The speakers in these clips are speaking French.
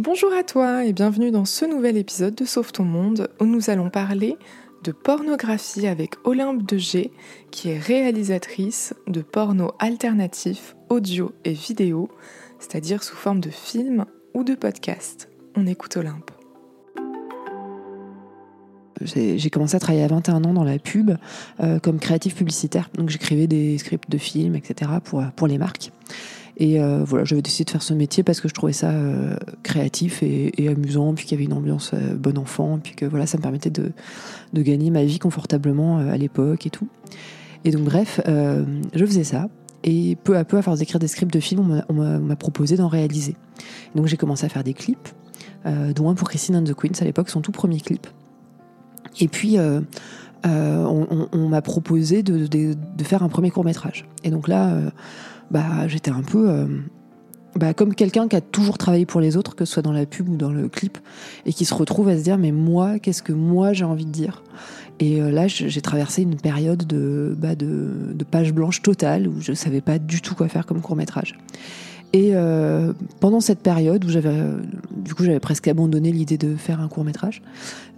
Bonjour à toi et bienvenue dans ce nouvel épisode de Sauve ton monde où nous allons parler de pornographie avec Olympe de qui est réalisatrice de porno alternatif audio et vidéo, c'est-à-dire sous forme de film ou de podcast. On écoute Olympe. J'ai commencé à travailler à 21 ans dans la pub euh, comme créatif publicitaire, donc j'écrivais des scripts de films, etc. pour les marques. Et euh, voilà, j'avais décidé de faire ce métier parce que je trouvais ça euh, créatif et, amusant, puis qu'il y avait une ambiance euh, bon enfant, puis que voilà, ça me permettait de, gagner ma vie confortablement à l'époque et tout. Et donc bref, je faisais ça. Et peu à peu, à force d'écrire des scripts de films, on m'a proposé d'en réaliser. donc j'ai commencé à faire des clips, dont un pour Christine and the Queens à l'époque, son tout premier clip. Et puis, on, m'a proposé de, faire un premier court métrage. Et donc là, bah, j'étais un peu euh, bah, comme quelqu'un qui a toujours travaillé pour les autres, que ce soit dans la pub ou dans le clip, et qui se retrouve à se dire mais moi, qu'est-ce que moi j'ai envie de dire? Et euh, là, j'ai traversé une période de, bah, de, de, page blanche totale où je savais pas du tout quoi faire comme court métrage. Et euh, pendant cette période où j'avais, du coup, j'avais presque abandonné l'idée de faire un court métrage,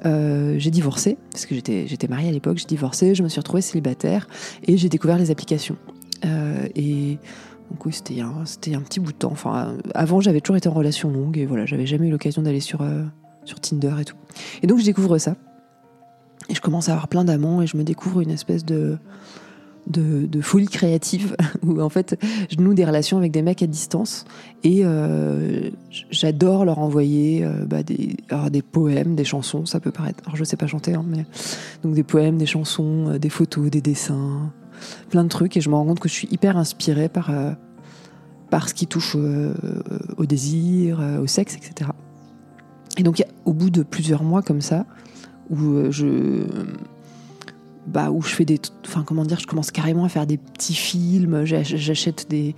j'ai divorcé parce que j'étais, j'étais mariée à l'époque. J'ai divorcé, je me suis retrouvée célibataire et j'ai découvert les applications. Et donc oui, c'était un, c'était un petit bout de temps. Enfin, avant, j'avais toujours été en relation longue et voilà, j'avais jamais eu l'occasion d'aller sur, euh, sur Tinder et tout. Et donc, je découvre ça. Et je commence à avoir plein d'amants et je me découvre une espèce de, de, folie créative où en fait, je noue des relations avec des mecs à distance et euh, j'adore leur envoyer bah, des, des poèmes, des chansons. Ça peut paraître. Alors, je sais pas chanter, hein, mais donc des poèmes, des chansons, des photos, des dessins plein de trucs et je me rends compte que je suis hyper inspirée par, euh, ce qui touche euh, au désir, euh, au sexe, etc. Et donc au bout de plusieurs mois comme ça, où je bah, où je fais des. Enfin, comment dire, je commence carrément à faire des petits films. J'achète des,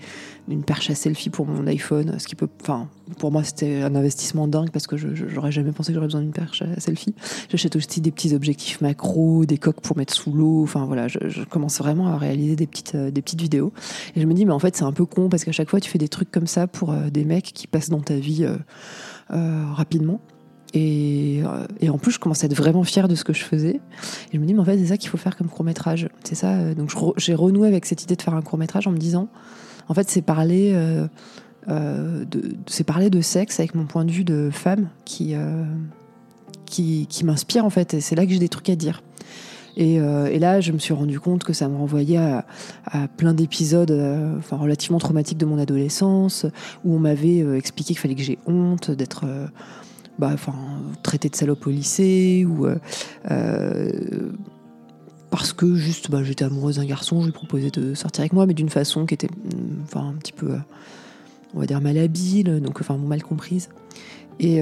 une perche à selfie pour mon iPhone. Ce qui peut. Enfin, pour moi, c'était un investissement dingue parce que j'aurais jamais pensé que j'aurais besoin d'une perche à selfie. J'achète aussi des petits objectifs macro, des coques pour mettre sous l'eau. Enfin, voilà, je, commence vraiment à réaliser des petites, euh, des petites vidéos. Et je me dis, mais en fait, c'est un peu con parce qu'à chaque fois, tu fais des trucs comme ça pour euh, des mecs qui passent dans ta vie euh, rapidement. Euh, et, en plus, je commençais à être vraiment fière de ce que je faisais. Et je me dis, mais en fait, c'est ça qu'il faut faire comme court métrage. C'est ça. Euh, donc, j'ai renoué avec cette idée de faire un court métrage en me disant, en fait, c'est parler, euh, de, c'est parler de sexe avec mon point de vue de femme qui, qui, m'inspire en fait. Et c'est là que j'ai des trucs à dire. Et, là, je me suis rendu compte que ça me renvoyait à, à plein d'épisodes, enfin relativement traumatiques de mon adolescence, où on m'avait expliqué qu'il fallait que j'ai honte d'être bah, traité de salope au lycée ou euh, euh, parce que juste bah, j'étais amoureuse d'un garçon, je lui proposais de sortir avec moi, mais d'une façon qui était mm, un petit peu, euh, on va dire, malhabile, donc mal comprise. Et,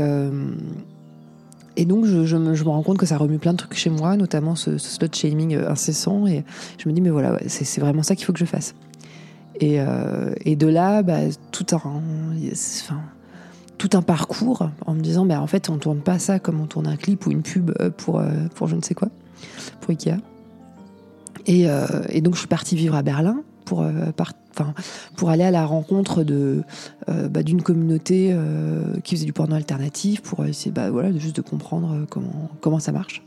et donc je, me, je, me, rends compte que ça remue plein de trucs chez moi, notamment ce, ce slut shaming incessant, et je me dis mais voilà, c'est vraiment ça qu'il faut que je fasse. Et, et de là, bah, tout un, enfin, tout un parcours en me disant, bah, en fait, on tourne pas ça comme on tourne un clip ou une pub euh, pour, euh, pour je ne sais quoi, pour Ikea. Et, euh, et donc, je suis partie vivre à Berlin pour, pour aller à la rencontre de, bah, d'une communauté qui faisait du porno alternatif, pour essayer bah, voilà, juste de comprendre comment, comment ça marche.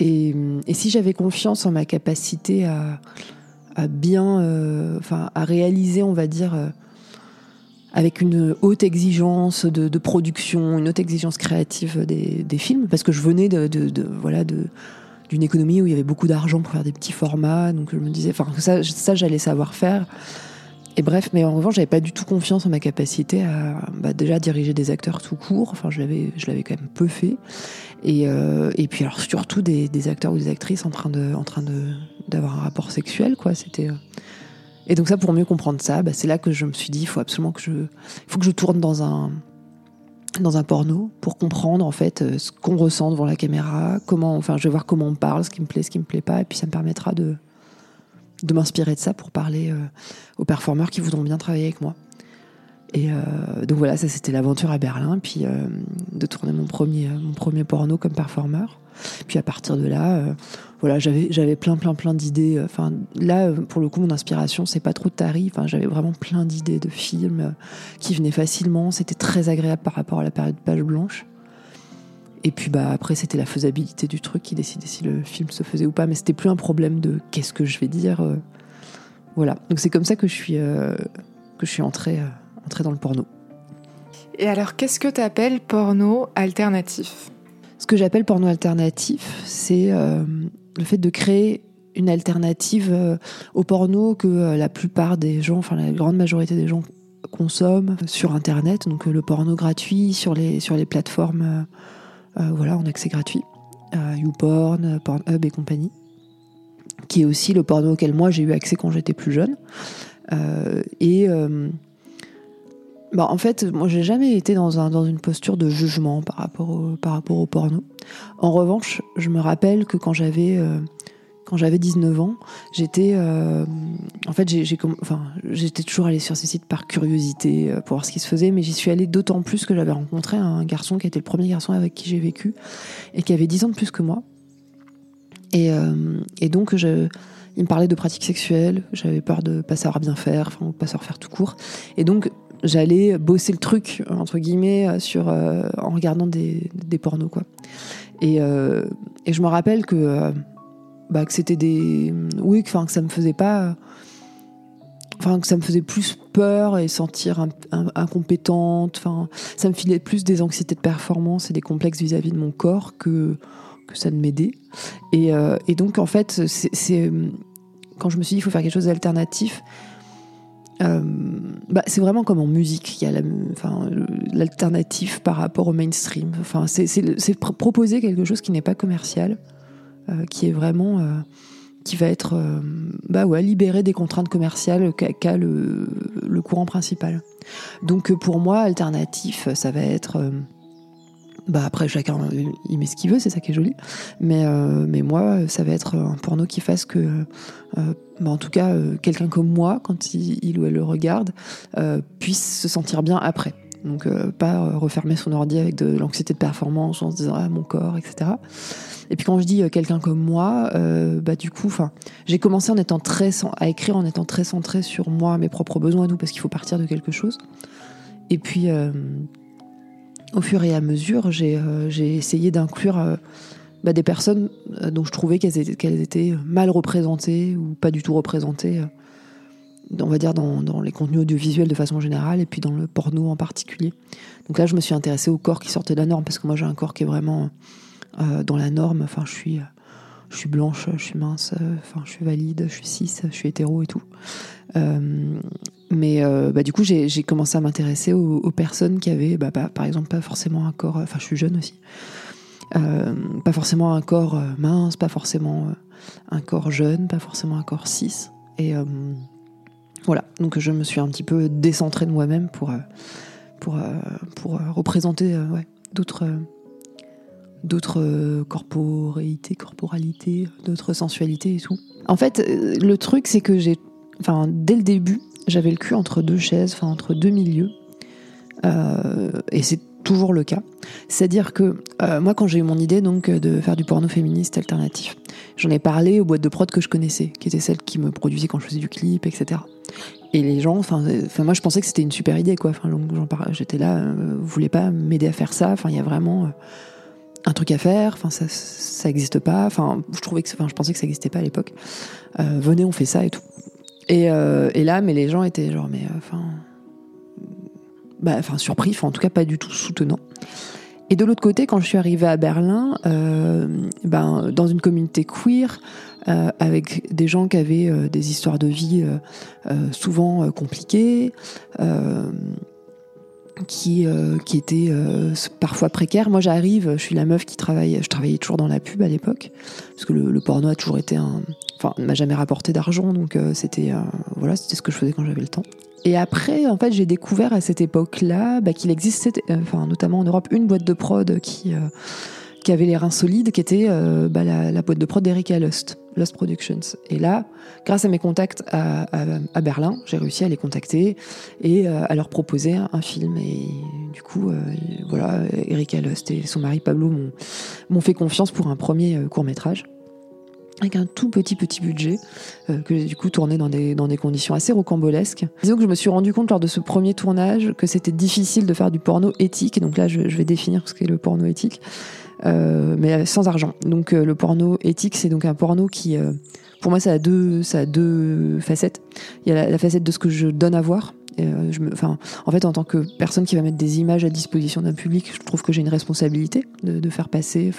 Et, et si j'avais confiance en ma capacité à, à bien, enfin, à réaliser, on va dire, avec une haute exigence de, de, production, une haute exigence créative des, des films, parce que je venais de, de, de voilà de d'une économie où il y avait beaucoup d'argent pour faire des petits formats, donc je me disais, enfin ça, ça j'allais savoir faire. Et bref, mais en revanche, j'avais pas du tout confiance en ma capacité à bah, déjà diriger des acteurs tout court. Enfin, je l'avais, je l'avais quand même peu fait. Et, euh, et puis alors surtout des, des, acteurs ou des actrices en train de, en train de d'avoir un rapport sexuel, quoi. C'était euh, et donc ça, pour mieux comprendre ça, bah, c'est là que je me suis dit, il faut absolument que je, faut que je tourne dans un, dans un porno pour comprendre en fait euh, ce qu'on ressent devant la caméra, comment, enfin, je vais voir comment on parle, ce qui me plaît, ce qui me plaît pas, et puis ça me permettra de, de m'inspirer de ça pour parler euh, aux performeurs qui voudront bien travailler avec moi. Et donc voilà, ça c'était l'aventure à Berlin, puis de tourner mon premier, mon premier porno comme performeur. Puis à partir de là, voilà, j'avais plein plein plein d'idées. Enfin là, pour le coup, mon inspiration, c'est pas trop Tari. Enfin, j'avais vraiment plein d'idées de films qui venaient facilement. C'était très agréable par rapport à la période page blanche. Et puis bah après c'était la faisabilité du truc qui décidait si le film se faisait ou pas, mais c'était plus un problème de qu'est-ce que je vais dire. Euh, voilà. Donc c'est comme ça que je suis euh, que je suis entrée euh, entrée dans le porno. Et alors qu'est-ce que tu appelles porno alternatif? Ce que j'appelle porno alternatif, c'est le fait de créer une alternative au porno que la plupart des gens, enfin la grande majorité des gens consomment sur internet, donc le porno gratuit sur les sur les plateformes euh, voilà, en accès gratuit. YouPorn, Pornhub et compagnie. Qui est aussi le porno auquel moi j'ai eu accès quand j'étais plus jeune. Euh, et euh, bah, en fait, moi j'ai jamais été dans, un, dans une posture de jugement par rapport, au, par rapport au porno. En revanche, je me rappelle que quand j'avais quand j'avais 19 ans, j'étais euh, en fait enfin j'étais toujours allée sur ces sites par curiosité euh, pour voir ce qui se faisait mais j'y suis allée d'autant plus que j'avais rencontré un garçon qui était le premier garçon avec qui j'ai vécu et qui avait 10 ans de plus que moi. Et, euh, et donc il me parlait de pratiques sexuelles, j'avais peur de pas savoir bien faire, enfin ou pas savoir faire tout court. Et donc j'allais bosser le truc entre guillemets sur en regardant des, pornos quoi. Et, je me rappelle que bah, que c'était des. Oui, que ça me faisait pas. Enfin, que ça me faisait plus peur et sentir incompétente. Enfin, ça me filait plus des anxiétés de performance et des complexes vis-à-vis de mon corps que, que ça ne m'aidait. Et, euh, et, donc, en fait, c'est quand je me suis dit il faut faire quelque chose d'alternatif. Euh, bah, c'est vraiment comme en musique, il y a l'alternative par rapport au mainstream. Enfin, c'est proposer quelque chose qui n'est pas commercial, euh, qui est vraiment euh, qui va être bah ouais, libéré des contraintes commerciales qu'a le, le, courant principal. Donc pour moi, alternatif, ça va être... bah après, chacun, il met ce qu'il veut, c'est ça qui est joli. Mais, mais moi, ça va être un porno qui fasse que, bah en tout cas, quelqu'un comme moi, quand il, ou elle le regarde, puisse se sentir bien après. Donc pas refermer son ordi avec de l'anxiété de performance en se disant ah mon corps, etc. Et puis quand je dis euh, quelqu'un comme moi, euh, bah du coup, j'ai commencé en étant très à écrire en étant très centré sur moi, mes propres besoins, nous, parce qu'il faut partir de quelque chose. Et puis, euh, au fur et à mesure, j'ai essayé d'inclure bah, des personnes dont je trouvais qu'elles étaient, mal représentées ou pas du tout représentées on va dire dans, dans, les contenus audiovisuels de façon générale et puis dans le porno en particulier. Donc là, je me suis intéressée au corps qui sortait de la norme parce que moi j'ai un corps qui est vraiment euh, dans la norme. Enfin, je suis, je suis blanche, je suis mince, euh, enfin, je suis valide, je suis cis, je suis hétéro et tout. Euh, mais bah, du coup, j'ai commencé à m'intéresser aux, personnes qui avaient, bah, par exemple, pas forcément un corps. Enfin, je suis jeune aussi. pas forcément un corps mince, pas forcément un corps jeune, pas forcément un corps cis. Et voilà, donc je me suis un petit peu décentrée de moi-même pour, pour, pour représenter d'autres d'autres euh, corporalités, d'autres sensualités et tout. En fait, euh, le truc, c'est que j'ai, enfin, dès le début, j'avais le cul entre deux chaises, enfin, entre deux milieux. Euh, et c'est toujours le cas. C'est-à-dire que moi, quand j'ai eu mon idée donc de faire du porno féministe alternatif, j'en ai parlé aux boîtes de prod que je connaissais, qui étaient celles qui me produisaient quand je faisais du clip, etc. Et les gens, enfin, moi, je pensais que c'était une super idée, quoi. Enfin, j'étais là, vous voulez pas m'aider à faire ça? Enfin, il y a vraiment un truc à faire. Enfin, ça, ça existe pas. Enfin, je trouvais que, enfin, je pensais que ça n'existait pas à l'époque. Euh, venez, on fait ça et tout. Et, euh, et, là, mais les gens étaient genre, mais euh, enfin, bah, enfin surpris. Enfin, en tout cas, pas du tout soutenant. Et de l'autre côté, quand je suis arrivée à Berlin, ben, dans une communauté queer, avec des gens qui avaient des histoires de vie souvent compliquées, qui, euh, qui était euh, parfois précaire. Moi, j'arrive, je suis la meuf qui travaille, je travaillais toujours dans la pub à l'époque, parce que le, porno a toujours été un, enfin, m'a jamais rapporté d'argent, donc euh, c'était, voilà, c'était ce que je faisais quand j'avais le temps. Et après, en fait, j'ai découvert à cette époque-là bah, qu'il existait, enfin, notamment en Europe, une boîte de prod qui qui avait les reins solides, qui était bah, la, boîte de prod d'Erika Lust. Lost Productions. Et là, grâce à mes contacts à, Berlin, j'ai réussi à les contacter et euh, à leur proposer un, film. Et du coup, euh, voilà, Erika Lust et son mari Pablo m'ont fait confiance pour un premier euh, court métrage avec un tout petit petit budget que j'ai du coup tourné dans des, dans des conditions assez rocambolesques. Disons que je me suis rendu compte lors de ce premier tournage que c'était difficile de faire du porno éthique, et donc là je vais définir ce qu'est le porno éthique. Euh, mais sans argent. Donc euh, le porno éthique, c'est donc un porno qui, euh, pour moi, ça a deux, ça a deux facettes. Il y a la, facette de ce que je donne à voir. en fait, en tant que personne qui va mettre des images à disposition d'un public, je trouve que j'ai une responsabilité de, faire passer,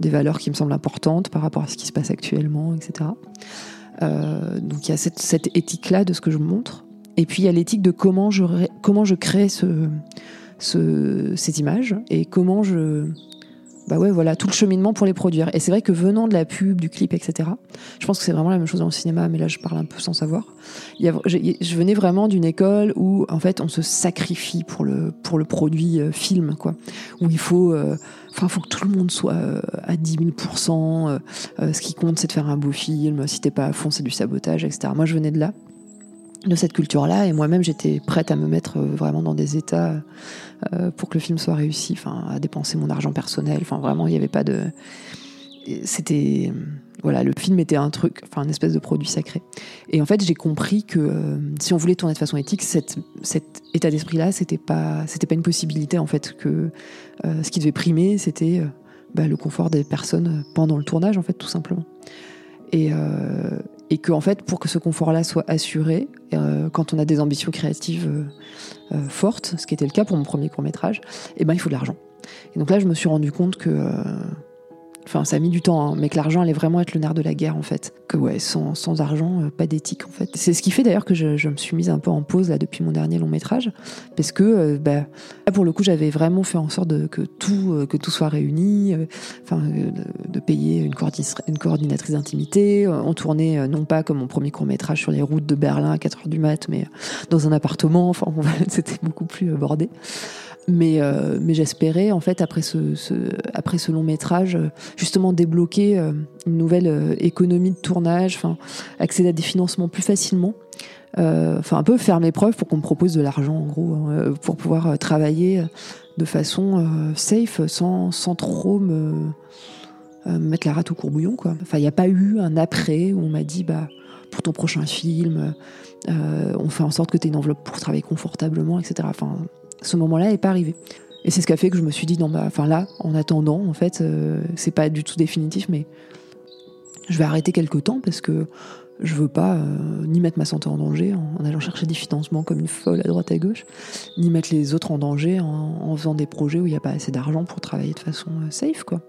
des valeurs qui me semblent importantes par rapport à ce qui se passe actuellement, etc. donc il y a cette, cette éthique-là de ce que je montre. Et puis il y a l'éthique de comment je, comment je crée ce, ce, ces images et comment je, bah ouais, voilà, tout le cheminement pour les produire. Et c'est vrai que venant de la pub, du clip, etc., je pense que c'est vraiment la même chose dans le cinéma, mais là je parle un peu sans savoir. Je, venais vraiment d'une école où en fait on se sacrifie pour le, pour le produit euh, film, quoi. Où il faut, euh, enfin, faut que tout le monde soit euh, à 10 000% Ce qui compte, c'est de faire un beau film. Si t'es pas à fond, c'est du sabotage, etc. Moi je venais de là de cette culture-là. Et moi-même, j'étais prête à me mettre vraiment dans des états euh, pour que le film soit réussi, enfin, à dépenser mon argent personnel. Enfin, vraiment, il n'y avait pas de. C'était. Voilà, le film était un truc, enfin, une espèce de produit sacré. Et en fait, j'ai compris que euh, si on voulait tourner de façon éthique, cette, cet état d'esprit-là, c'était pas, c'était pas une possibilité, en fait, que euh, ce qui devait primer, c'était bah, le confort des personnes pendant le tournage, en fait, tout simplement. Et, et que en fait pour que ce confort-là soit assuré, euh, quand on a des ambitions créatives euh, euh, fortes, ce qui était le cas pour mon premier court métrage, eh ben il faut de l'argent. Et donc là je me suis rendu compte que Enfin, ça a mis du temps, hein, mais que l'argent allait vraiment être le nerf de la guerre, en fait. Que ouais, sans, sans argent, euh, pas d'éthique, en fait. C'est ce qui fait d'ailleurs que je, me suis mise un peu en pause là depuis mon dernier long métrage, parce que euh, bah, là, pour le coup, j'avais vraiment fait en sorte que tout euh, que tout soit réuni, enfin, de, payer une, coordinatrice d'intimité. On tournait non pas comme mon premier court métrage sur les routes de Berlin à 4 heures du mat, mais dans un appartement. Enfin, c'était beaucoup plus bordé. Mais, euh, mais j'espérais, en fait, après ce, ce, après ce long métrage, euh, justement débloquer euh, une nouvelle économie de tournage, enfin, accéder à des financements plus facilement. Enfin, un peu faire mes preuves pour qu'on me propose de l'argent, en gros, hein, pour pouvoir travailler de façon safe, sans, sans trop me, mettre la rate au courbouillon, quoi. Enfin, il n'y a pas eu un après où on m'a dit, bah, pour ton prochain film, on fait en sorte que tu aies une enveloppe pour travailler confortablement, etc. ce moment-là n'est pas arrivé. Et c'est ce qui a fait que je me suis dit, non, bah, enfin là, en attendant, en fait, euh, c'est pas du tout définitif, mais je vais arrêter quelques temps parce que je veux pas euh, ni mettre ma santé en danger en, allant chercher des financements comme une folle à droite à gauche, ni mettre les autres en danger en, en faisant des projets où il n'y a pas assez d'argent pour travailler de façon euh, safe, quoi.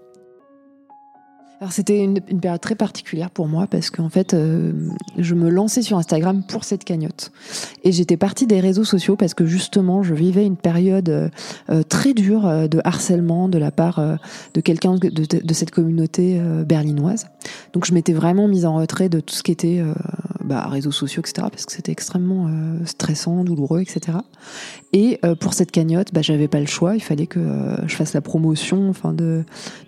C'était une, période très particulière pour moi parce qu'en fait, euh, je me lançais sur Instagram pour cette cagnotte. Et j'étais partie des réseaux sociaux parce que justement, je vivais une période euh, très dure euh, de harcèlement de la part de quelqu'un de, cette communauté berlinoise. Donc je m'étais vraiment mise en retrait de tout ce qui était bah, réseaux sociaux, etc. parce que c'était extrêmement stressant, douloureux, etc. Et pour cette cagnotte, bah, j'avais pas le choix. Il fallait que je fasse la promotion enfin, de,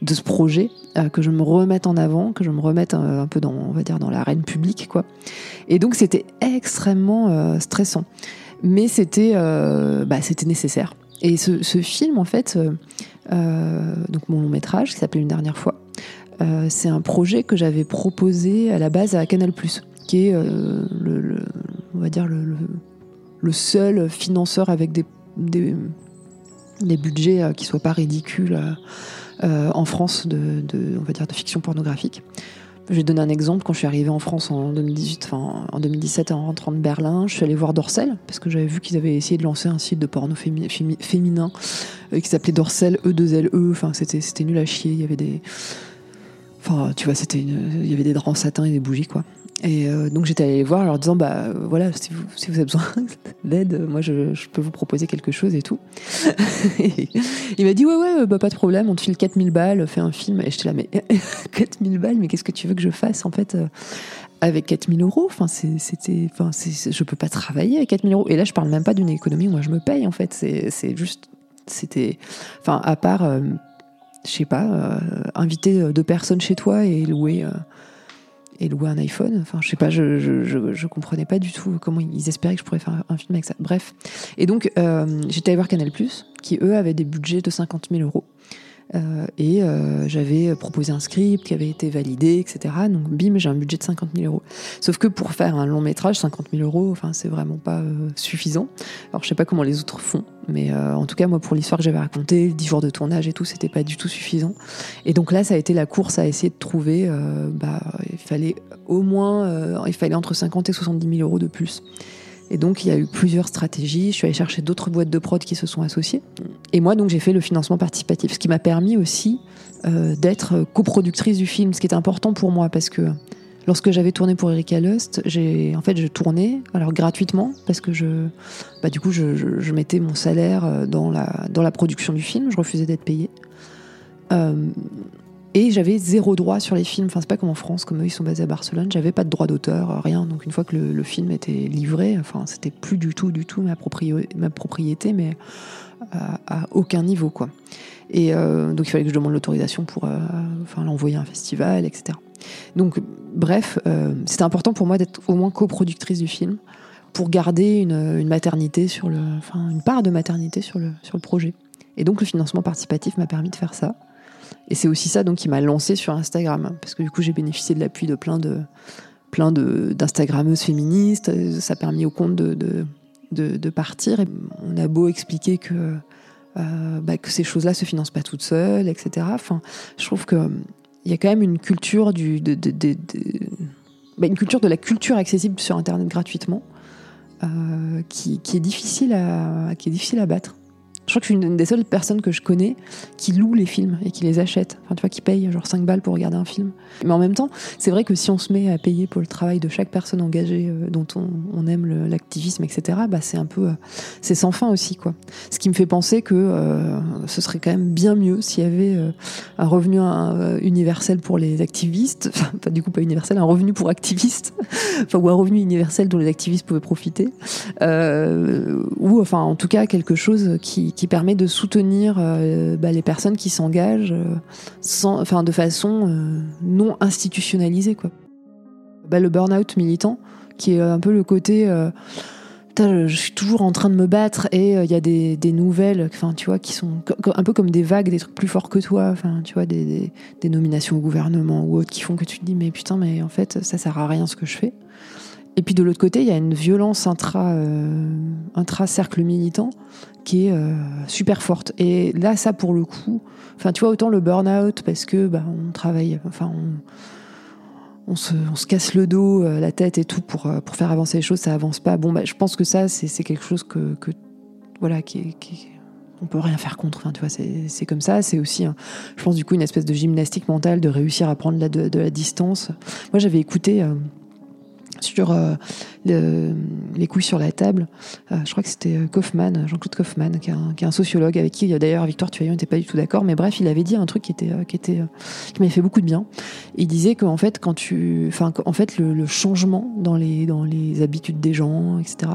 ce projet, que je me remettre en avant, que je me remette un, peu dans, on va dire, dans l'arène publique, quoi. Et donc c'était extrêmement euh, stressant, mais c'était, euh, bah, c'était nécessaire. Et ce, film, en fait, euh, donc mon long métrage qui s'appelait une dernière fois, c'est un projet que j'avais proposé à la base à Canal+, qui est le, on va dire le, seul financeur avec des, budgets qui soient pas ridicules euh, en France de, on va dire, de fiction pornographique. Je vais donner un exemple. Quand je suis arrivée en France en 2018, enfin en 2017, en rentrant de Berlin, je suis allée voir Dorsel parce que j'avais vu qu'ils avaient essayé de lancer un site de porno féminin euh, qui s'appelait Dorsel E2LE. E. Enfin, c'était c'était nul à chier. Il y avait des, enfin, tu vois, c'était il y avait des draps en satin et des bougies quoi. Et euh, donc j'étais allée les voir en leur disant bah voilà si vous, avez besoin d'aide, moi je, peux vous proposer quelque chose et tout. il m'a dit ouais ouais bah pas de problème, on te file 4000 balles, fais un film. Et j'étais là mais 4000 balles, mais qu'est-ce que tu veux que je fasse en fait euh, avec 4000 euros? Enfin c'était, enfin je peux pas travailler avec 4000 euros. Et là je parle même pas d'une économie où moi je me paye en fait. C'est juste c'était, enfin à part euh, je sais pas inviter deux personnes chez toi et louer et louer un iPhone. Enfin, je sais pas, je, je, je, comprenais pas du tout comment ils espéraient que je pourrais faire un film avec ça. Bref. Et donc, euh, j'étais allée voir Canal, qui eux avaient des budgets de 50 000 euros. Euh, et euh, j'avais proposé un script qui avait été validé, etc. Donc bim, j'ai un budget de 50 000 euros. Sauf que pour faire un long métrage, 50 000 euros, enfin c'est vraiment pas euh, suffisant. Alors je sais pas comment les autres font, mais en tout cas moi pour l'histoire que j'avais racontée, 10 jours de tournage et tout, c'était pas du tout suffisant. Et donc là ça a été la course à essayer de trouver, bah il fallait au moins, il fallait entre 50 et 70 000 euros de plus. Et donc, il y a eu plusieurs stratégies. Je suis allée chercher d'autres boîtes de prod qui se sont associées. Et moi, donc, j'ai fait le financement participatif, ce qui m'a permis aussi euh, d'être coproductrice du film, ce qui est important pour moi parce que lorsque j'avais tourné pour Erika Lust, j'ai en fait je tournais alors gratuitement parce que je bah, du coup je, mettais mon salaire euh, dans la dans la production du film, je refusais d'être payée. Euh, et j'avais zéro droit sur les films. Enfin, c'est pas comme en France, comme eux, ils sont basés à Barcelone. J'avais pas de droit d'auteur, euh, rien. Donc, une fois que le, film était livré, enfin, c'était plus du tout, du tout ma, ma propriété, mais à, aucun niveau, quoi. Et euh, donc, il fallait que je demande l'autorisation pour euh, enfin, l'envoyer à un festival, etc. Donc, bref, c'était important pour moi d'être au moins coproductrice du film pour garder une, une, maternité sur le, enfin, une part de maternité sur le, sur le projet. Et donc, le financement participatif m'a permis de faire ça. Et c'est aussi ça donc qui m'a lancé sur Instagram, parce que du coup j'ai bénéficié de l'appui de plein de plein d'instagrammeuses féministes. Ça a permis au compte de, de, de, partir. On a beau expliquer que euh, bah, que ces choses-là se financent pas toutes seules, etc. Je trouve que il y a quand même une culture du de, bah, une culture de la culture accessible sur Internet gratuitement euh, qui, est difficile à qui est difficile à battre. Je crois que je suis une des seules personnes que je connais qui loue les films et qui les achète. Enfin, tu vois, qui paye genre 5 balles pour regarder un film. Mais en même temps, c'est vrai que si on se met à payer pour le travail de chaque personne engagée euh, dont on, aime l'activisme, etc., bah, c'est un peu. Euh, c'est sans fin aussi, quoi. Ce qui me fait penser que euh, ce serait quand même bien mieux s'il y avait un revenu universel pour les activistes. Enfin, pas du coup, pas universel, un revenu pour activistes. ou un revenu universel dont les activistes pouvaient profiter. ou, enfin, en tout cas, quelque chose qui permet de soutenir euh, bah, les personnes qui s'engagent euh, de façon euh, non institutionnalisée. Quoi. Bah, le burn-out militant, qui est un peu le côté je suis toujours en train de me battre et il y a des, nouvelles enfin tu vois qui sont un peu comme des vagues des trucs plus forts que toi enfin tu vois des, nominations au gouvernement ou autres qui font que tu te dis mais putain mais en fait ça sert à rien ce que je fais et puis de l'autre côté il y a une violence intra cercle militant qui est euh, super forte. Et là, ça pour le coup, enfin, tu vois, autant le burn-out parce que bah, on travaille, enfin, on, se, on, se, casse le dos, euh, la tête et tout pour, euh, pour faire avancer les choses, ça avance pas. Bon, bah, je pense que ça, c'est quelque chose que, voilà, qui, qui on peut rien faire contre. Enfin, tu vois, c'est comme ça. C'est aussi, je pense, du coup, une espèce de gymnastique mentale de réussir à prendre la, de, la distance. Moi, j'avais écouté sur euh, les couilles sur la table. Euh, je crois que c'était euh, Kaufmann, Jean-Claude Kaufmann, qui est, un, sociologue avec qui d'ailleurs Victoire Tuaillon n'était pas du tout d'accord. Mais bref, il avait dit un truc qui était qui était m'avait fait beaucoup de bien. Il disait qu'en fait, quand tu, en fait, le, changement dans les dans les habitudes des gens, etc.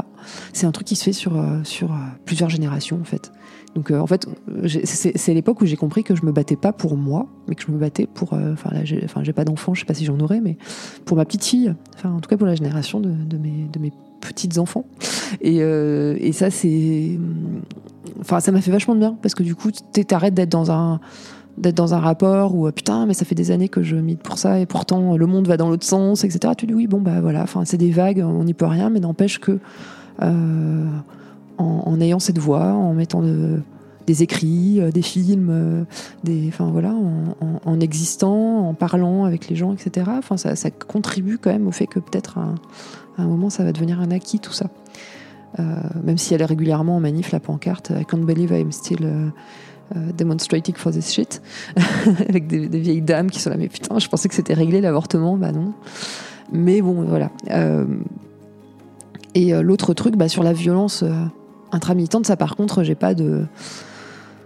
C'est un truc qui se fait sur sur plusieurs générations en fait. Donc en fait, c'est l'époque où j'ai compris que je me battais pas pour moi, mais que je me battais pour. Enfin là, j'ai pas d'enfant, je sais pas si j'en aurais, mais pour ma petite fille. Enfin, en tout cas pour la génération de, mes, de mes petites enfants. Et, euh, et ça, c'est. Enfin, ça m'a fait vachement de bien parce que du coup, t'arrêtes d'être dans un d'être dans un rapport où putain mais ça fait des années que je milite pour ça et pourtant le monde va dans l'autre sens etc tu dis oui bon bah voilà enfin c'est des vagues on n'y peut rien mais n'empêche que euh, en, ayant cette voix en mettant de, des écrits, euh, des films, euh, des, enfin voilà, en, existant, en parlant avec les gens, etc. Enfin, ça, ça contribue quand même au fait que peut-être à, un moment ça va devenir un acquis tout ça. Euh, même si elle est régulièrement en manif la pancarte I can't believe I'm still demonstrating for this shit avec des, vieilles dames qui sont là mais putain je pensais que c'était réglé l'avortement bah non mais bon voilà et l'autre truc bah, sur la violence intramilitante ça par contre j'ai pas de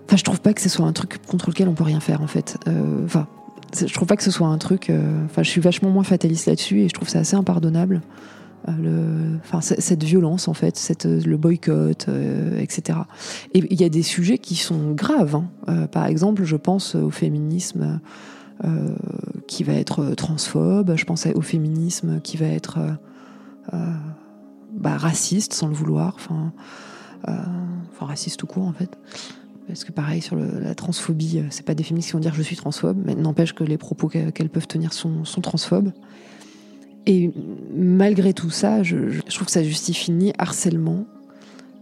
Enfin, je trouve pas que ce soit un truc contre lequel on peut rien faire en fait. Euh, enfin, je trouve pas que ce soit un truc. Euh, enfin, je suis vachement moins fataliste là-dessus et je trouve ça assez impardonnable. Euh, le, enfin, cette violence en fait, cette, le boycott, etc. Et il y a des sujets qui sont graves. Hein. par exemple, je pense au féminisme qui va être transphobe, je pense au féminisme qui va être bah, raciste sans le vouloir, enfin, enfin raciste tout court en fait. Parce que pareil, sur la transphobie, c'est pas des féministes qui vont dire je suis transphobe, mais n'empêche que les propos qu'elles peuvent tenir sont, transphobes. Et malgré tout ça, je, trouve que ça justifie ni harcèlement,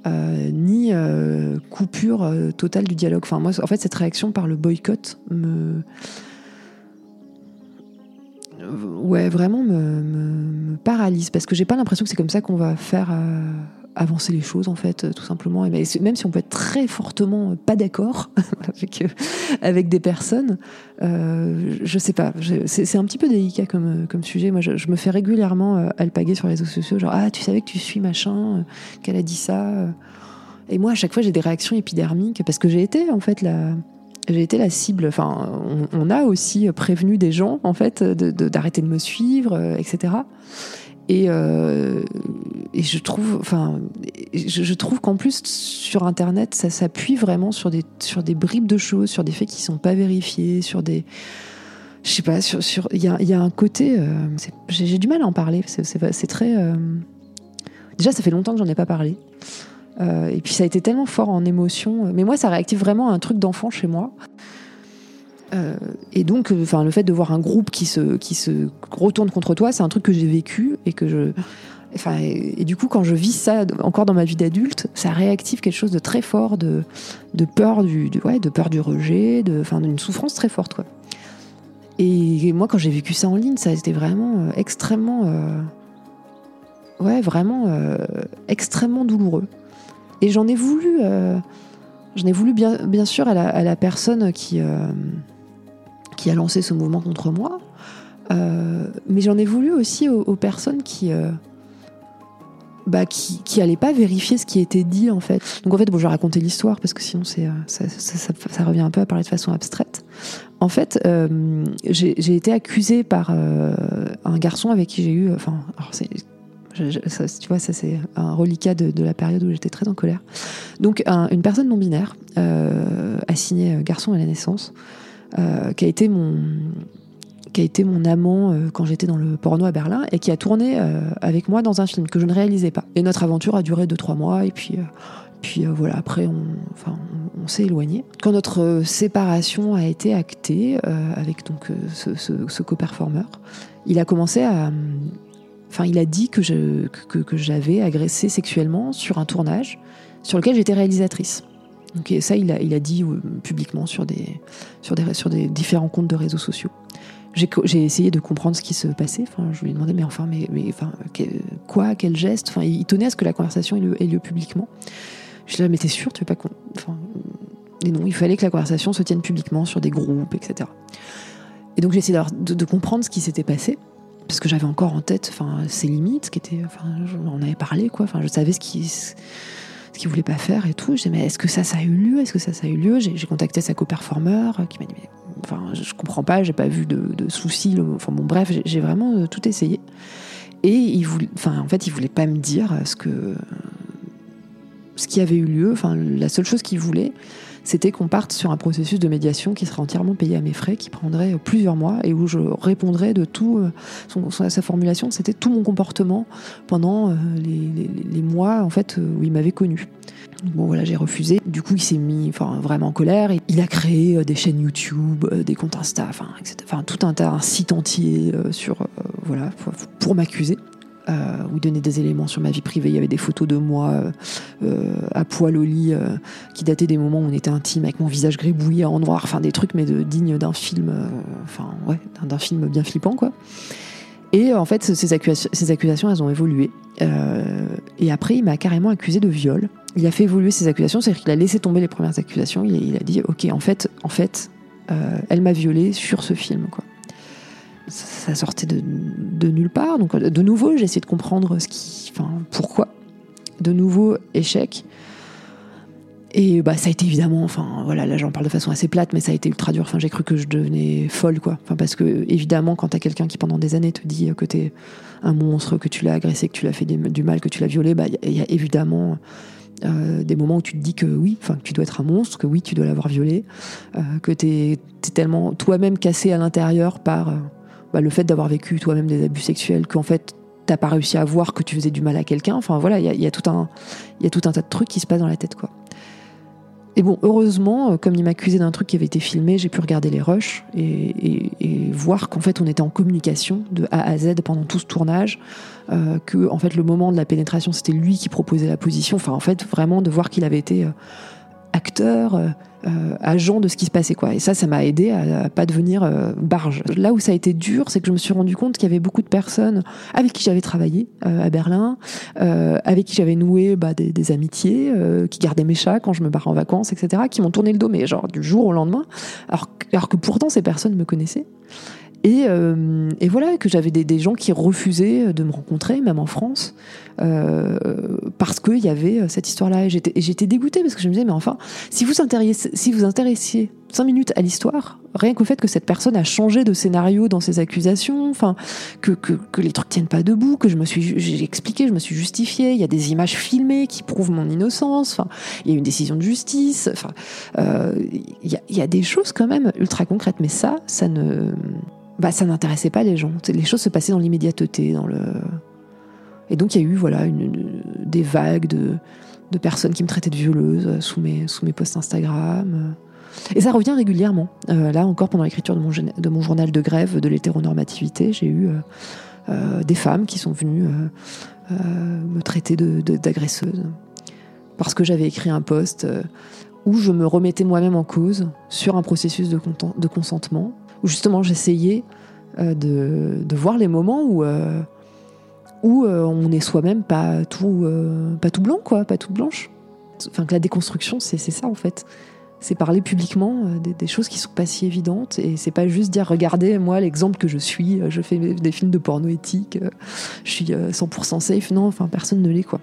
euh, ni euh, coupure euh, totale du dialogue. Enfin, moi, en fait, cette réaction par le boycott me. Ouais, vraiment me, me paralyse parce que j'ai pas l'impression que c'est comme ça qu'on va faire avancer les choses en fait euh, tout simplement et même si on peut être très fortement pas d'accord avec euh, avec des personnes euh, je sais pas c'est un petit peu délicat comme comme sujet moi je, me fais régulièrement alpaguer sur les réseaux sociaux genre ah tu savais que tu suis machin qu'elle a dit ça et moi à chaque fois j'ai des réactions épidermiques parce que j'ai été en fait la j'ai été la cible. Enfin, on, a aussi prévenu des gens, en fait, d'arrêter de, de, me suivre, etc. Et, euh, et, je trouve, enfin, je, trouve qu'en plus sur Internet, ça s'appuie vraiment sur des sur des bribes de choses, sur des faits qui sont pas vérifiés, sur des, je sais pas, sur sur il y a, un côté, euh, j'ai du mal à en parler. C'est très, euh, déjà ça fait longtemps que j'en ai pas parlé. Et puis ça a été tellement fort en émotion. Mais moi, ça réactive vraiment un truc d'enfant chez moi. Euh, et donc, euh, enfin, le fait de voir un groupe qui se, qui se retourne contre toi, c'est un truc que j'ai vécu et que je. Enfin, et, du coup, quand je vis ça encore dans ma vie d'adulte, ça réactive quelque chose de très fort, de, de peur du, ouais, de peur du rejet, d'une souffrance très forte, quoi. Et, moi, quand j'ai vécu ça en ligne, ça a été vraiment euh, extrêmement, ouais, vraiment extrêmement douloureux. Et j'en ai voulu, j'en ai voulu bien, bien sûr à la, à la personne qui qui a lancé ce mouvement contre moi. Euh, mais j'en ai voulu aussi aux, personnes qui, euh, bah, qui, qui pas vérifier ce qui était dit en fait. Donc en fait, bon, je vais raconter l'histoire parce que sinon c'est euh, ça, revient un peu à parler de façon abstraite. En fait, j'ai été accusée par un garçon avec qui j'ai eu, enfin, tu vois, ça c'est un reliquat de, la période où j'étais très en colère. Donc une personne non binaire, assignée garçon à la naissance. Euh, qui a été mon amant euh, quand j'étais dans le porno à Berlin et qui a tourné euh, avec moi dans un film que je ne réalisais pas. Et notre aventure a duré 2-3 mois et puis, voilà, après on, s'est éloigné. Quand notre séparation a été actée avec donc ce, ce, co-performeur, il a commencé à... Enfin, il a dit que j'avais agressé sexuellement sur un tournage sur lequel j'étais réalisatrice. Donc, ça, il a, dit euh, publiquement sur des, différents comptes de réseaux sociaux. J'ai essayé de comprendre ce qui se passait. Je lui ai demandé, mais enfin, mais, enfin, quoi, quel geste? Enfin, Il tenait à ce que la conversation ait lieu, publiquement. Je lui ai dit, mais t'es sûr, tu veux pas qu'on. Enfin, et non, il fallait que la conversation se tienne publiquement sur des groupes, etc. Et donc j'ai essayé de, comprendre ce qui s'était passé, parce que j'avais encore en tête enfin, ses limites, qui étaient, on avait parlé, quoi. Je savais ce qui ce qu'il voulait pas faire et tout. J'ai mais est-ce que ça, ça a eu lieu? Est-ce que ça, ça a eu lieu? J'ai contacté sa co-performeur euh, qui m'a dit, mais enfin, je comprends pas, j'ai pas vu de, soucis. Enfin, bon, bref, j'ai vraiment euh, tout essayé. Et il voulait, enfin, en fait, il voulait pas me dire ce que ce qui avait eu lieu. Enfin, la seule chose qu'il voulait, c'était qu'on parte sur un processus de médiation qui serait entièrement payé à mes frais, qui prendrait plusieurs mois et où je répondrais de tout. Euh, son, sa formulation, c'était tout mon comportement pendant euh, les, mois en fait où il m'avait connu. Bon voilà, j'ai refusé. Du coup, il s'est mis enfin, vraiment en colère. Il a créé euh, des chaînes YouTube, des comptes Insta, enfin, etc. enfin tout un tas, un site entier sur voilà pour m'accuser euh, où il donnait des éléments sur ma vie privée. Il y avait des photos de moi euh, euh, à poil au lit qui dataient des moments où on était intime avec mon visage gribouillé en noir, enfin des trucs mais de, dignes d'un film, enfin ouais, d'un film bien flippant quoi. Et en fait, ces accusations, ces accusations elles ont évolué. et après, il m'a carrément accusé de viol. Il a fait évoluer ces accusations, c'est-à-dire qu'il a laissé tomber les premières accusations. Il, a dit, ok, en fait, en fait, elle m'a violé sur ce film, quoi ça sortait de, nulle part. Donc, de nouveau, j'ai essayé de comprendre ce qui, enfin, pourquoi. De nouveau, échec. Et bah, ça a été évidemment, enfin, voilà, là j'en parle de façon assez plate, mais ça a été ultra dur. Enfin, j'ai cru que je devenais folle, quoi. Enfin, parce que, évidemment, quand t'as quelqu'un qui pendant des années te dit que t'es un monstre, que tu l'as agressé, que tu l'as fait du mal, que tu l'as violé, bah, il y, a évidemment euh, des moments où tu te dis que oui, enfin, que tu dois être un monstre, que oui, tu dois l'avoir violé, euh, que t'es es tellement toi-même cassé à l'intérieur par. Euh, bah, le fait d'avoir vécu toi-même des abus sexuels, qu'en fait t'as pas réussi à voir que tu faisais du mal à quelqu'un. Enfin voilà, il y a, tout un, y a tout tas de trucs qui se passent dans la tête, quoi. Et bon, heureusement, euh, comme il m'accusait d'un truc qui avait été filmé, j'ai pu regarder les rushs et, et, voir qu'en fait on était en communication de A à Z pendant tout ce tournage, euh, que en fait le moment de la pénétration c'était lui qui proposait la position. Enfin en fait vraiment de voir qu'il avait été euh, acteur, euh, euh, agent de ce qui se passait quoi. Et ça, ça m'a aidé à, pas devenir euh, barge. Là où ça a été dur, c'est que je me suis rendu compte qu'il y avait beaucoup de personnes avec qui j'avais travaillé euh, à Berlin, euh, avec qui j'avais noué bah, des, des, amitiés, euh, qui gardaient mes chats quand je me barrais en vacances, etc., qui m'ont tourné le dos, mais genre du jour au lendemain, alors, alors que pourtant ces personnes me connaissaient. Et, euh, et, voilà, que j'avais des, gens qui refusaient de me rencontrer, même en France, euh, parce qu'il y avait cette histoire-là. Et j'étais dégoûtée parce que je me disais, mais enfin, si vous intéressiez, si vous intéressiez cinq minutes à l'histoire, rien qu'au fait que cette personne a changé de scénario dans ses accusations, enfin, que, les trucs tiennent pas debout, que je me suis, j'ai expliqué, je me suis justifiée, il y a des images filmées qui prouvent mon innocence, il y a une décision de justice, enfin, euh, il y a des choses quand même ultra concrètes, mais ça, ça ne bah, ça n'intéressait pas les gens. Les choses se passaient dans l'immédiateté, dans le. Et donc il y a eu voilà des vagues de, de, personnes qui me traitaient de violeuse sous mes sous mes posts Instagram. Et ça revient régulièrement. Euh, là encore pendant l'écriture de mon de mon journal de grève de l'hétéronormativité, j'ai eu euh, euh, des femmes qui sont venues euh, me traiter d'agresseuse parce que j'avais écrit un post où je me remettais moi-même en cause sur un processus de consentement où justement j'essayais euh, de, de, voir les moments où, euh, euh, on est soi-même pas tout, pas tout blanc, quoi, pas toute blanche. Enfin, que la déconstruction, c'est ça en fait. C'est parler publiquement des, des, choses qui sont pas si évidentes et c'est pas juste dire regardez moi l'exemple que je suis, je fais des films de porno éthique, je suis 100% safe. Non, enfin personne ne l'est quoi.